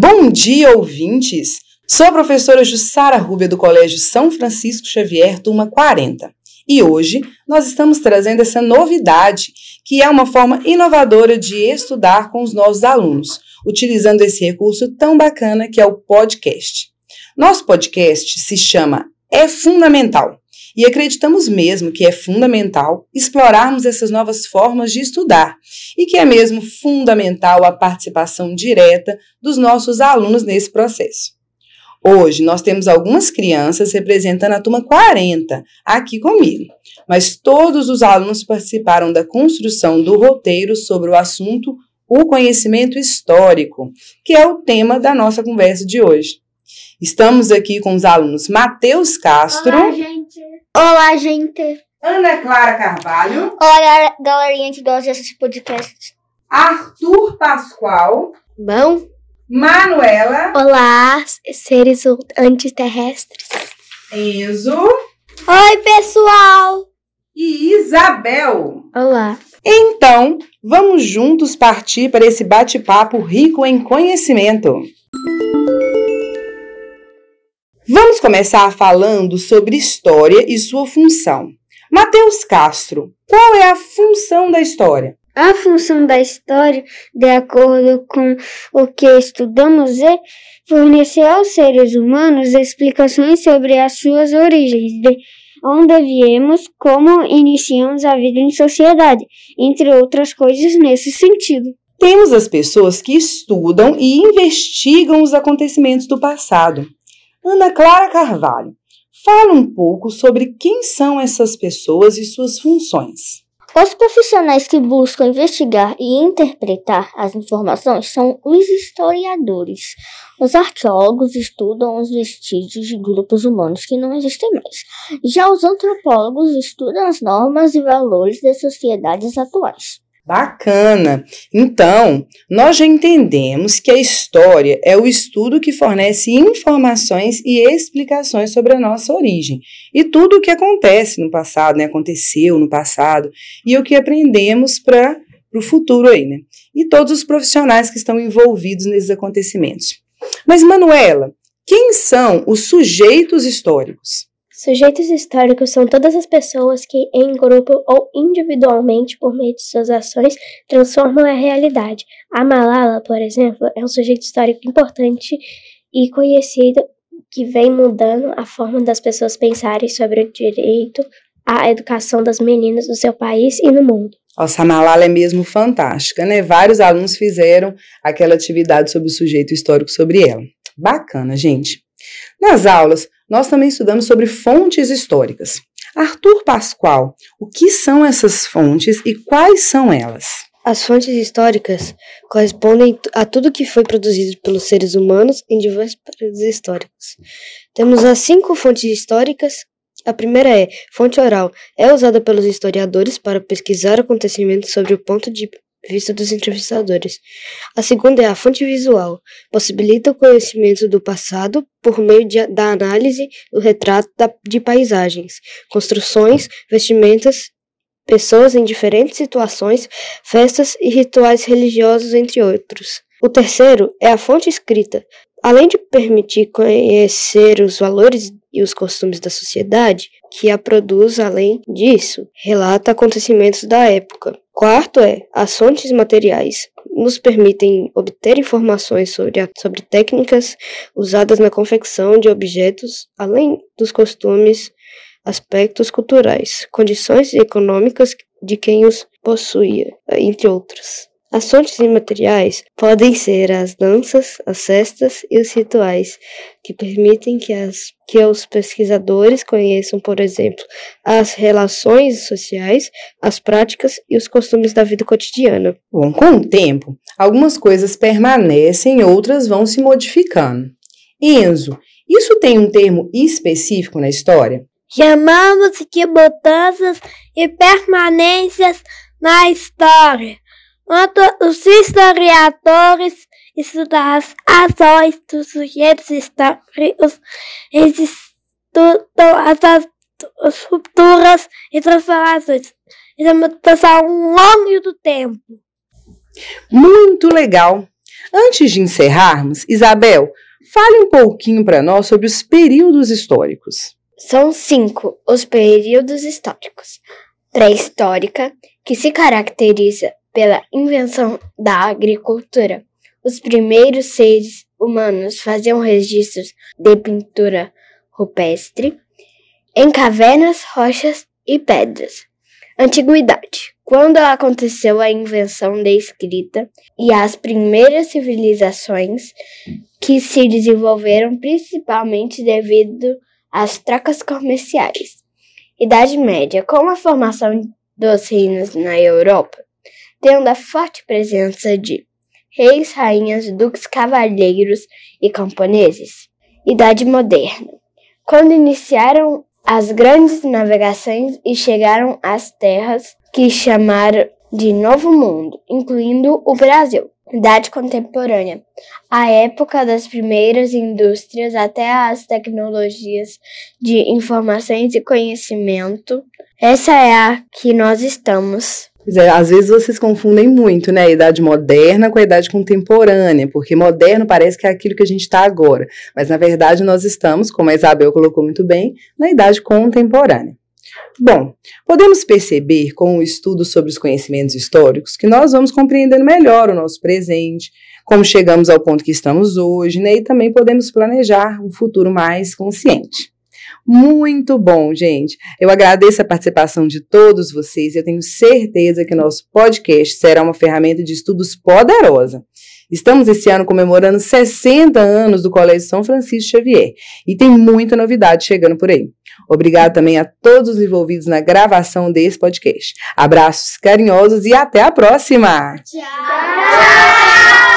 Bom dia, ouvintes! Sou a professora Jussara Rúbia do Colégio São Francisco Xavier, turma 40. E hoje nós estamos trazendo essa novidade, que é uma forma inovadora de estudar com os nossos alunos, utilizando esse recurso tão bacana que é o podcast. Nosso podcast se chama É Fundamental e acreditamos mesmo que é fundamental explorarmos essas novas formas de estudar e que é mesmo fundamental a participação direta dos nossos alunos nesse processo. Hoje nós temos algumas crianças representando a turma 40 aqui comigo, mas todos os alunos participaram da construção do roteiro sobre o assunto o conhecimento histórico, que é o tema da nossa conversa de hoje. Estamos aqui com os alunos Matheus Castro. Olá. Olá, gente. Ana Clara Carvalho. Olá, galerinha que gosta desse podcast. Arthur Pascoal. Bom. Manuela. Olá, seres antiterrestres. Enzo. Oi, pessoal. E Isabel. Olá. Então, vamos juntos partir para esse bate-papo rico em conhecimento. Vamos começar falando sobre história e sua função. Mateus Castro, qual é a função da história? A função da história, de acordo com o que estudamos, é fornecer aos seres humanos explicações sobre as suas origens, de onde viemos, como iniciamos a vida em sociedade, entre outras coisas nesse sentido. Temos as pessoas que estudam e investigam os acontecimentos do passado. Ana Clara Carvalho, fala um pouco sobre quem são essas pessoas e suas funções. Os profissionais que buscam investigar e interpretar as informações são os historiadores. Os arqueólogos estudam os vestígios de grupos humanos que não existem mais. Já os antropólogos estudam as normas e valores das sociedades atuais. Bacana! Então, nós já entendemos que a história é o estudo que fornece informações e explicações sobre a nossa origem e tudo o que acontece no passado, né? Aconteceu no passado e o que aprendemos para o futuro aí, né? E todos os profissionais que estão envolvidos nesses acontecimentos. Mas, Manuela, quem são os sujeitos históricos? Sujeitos históricos são todas as pessoas que, em grupo ou individualmente, por meio de suas ações, transformam a realidade. A Malala, por exemplo, é um sujeito histórico importante e conhecido que vem mudando a forma das pessoas pensarem sobre o direito à educação das meninas no seu país e no mundo. Nossa, a Malala é mesmo fantástica, né? Vários alunos fizeram aquela atividade sobre o sujeito histórico sobre ela. Bacana, gente. Nas aulas, nós também estudamos sobre fontes históricas. Arthur Pascoal, o que são essas fontes e quais são elas? As fontes históricas correspondem a tudo que foi produzido pelos seres humanos em diversos períodos históricos. Temos as cinco fontes históricas. A primeira é fonte oral. É usada pelos historiadores para pesquisar acontecimentos sobre o ponto de vista dos entrevistadores. A segunda é a fonte visual, possibilita o conhecimento do passado por meio de, da análise do retrato da, de paisagens, construções, vestimentas, pessoas em diferentes situações, festas e rituais religiosos, entre outros. O terceiro é a fonte escrita. Além de permitir conhecer os valores e os costumes da sociedade, que a produz, além disso, relata acontecimentos da época. Quarto é, as fontes materiais nos permitem obter informações sobre, a, sobre técnicas usadas na confecção de objetos, além dos costumes, aspectos culturais, condições econômicas de quem os possuía, entre outros. As fontes imateriais podem ser as danças, as cestas e os rituais, que permitem que, as, que os pesquisadores conheçam, por exemplo, as relações sociais, as práticas e os costumes da vida cotidiana. Bom, com o tempo, algumas coisas permanecem, outras vão se modificando. Enzo, isso tem um termo específico na história? Chamamos de mudanças e permanências na história quando os historiadores estudam as ações dos sujeitos históricos, eles estudam as, as futuras e transformações. Isso é uma ao longo do tempo. Muito legal! Antes de encerrarmos, Isabel, fale um pouquinho para nós sobre os períodos históricos. São cinco os períodos históricos. Pré-histórica, que se caracteriza pela invenção da agricultura. Os primeiros seres humanos faziam registros de pintura rupestre em cavernas, rochas e pedras. Antiguidade, quando aconteceu a invenção da escrita e as primeiras civilizações que se desenvolveram principalmente devido às trocas comerciais. Idade Média, com a formação dos reinos na Europa, tendo a forte presença de reis, rainhas, duques, cavaleiros e camponeses. Idade Moderna, quando iniciaram as grandes navegações e chegaram às terras que chamaram de Novo Mundo, incluindo o Brasil. Idade contemporânea, a época das primeiras indústrias até as tecnologias de informações e conhecimento. Essa é a que nós estamos. É, às vezes vocês confundem muito, né, a idade moderna com a idade contemporânea, porque moderno parece que é aquilo que a gente está agora, mas na verdade nós estamos, como a Isabel colocou muito bem, na idade contemporânea. Bom, podemos perceber com o estudo sobre os conhecimentos históricos que nós vamos compreendendo melhor o nosso presente, como chegamos ao ponto que estamos hoje, né? E também podemos planejar um futuro mais consciente. Muito bom, gente. Eu agradeço a participação de todos vocês. Eu tenho certeza que nosso podcast será uma ferramenta de estudos poderosa. Estamos esse ano comemorando 60 anos do Colégio São Francisco Xavier e tem muita novidade chegando por aí. Obrigado também a todos os envolvidos na gravação desse podcast. Abraços carinhosos e até a próxima! Tchau!